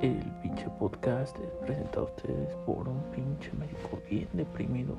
El pinche podcast es presentado a ustedes por un pinche médico bien deprimido.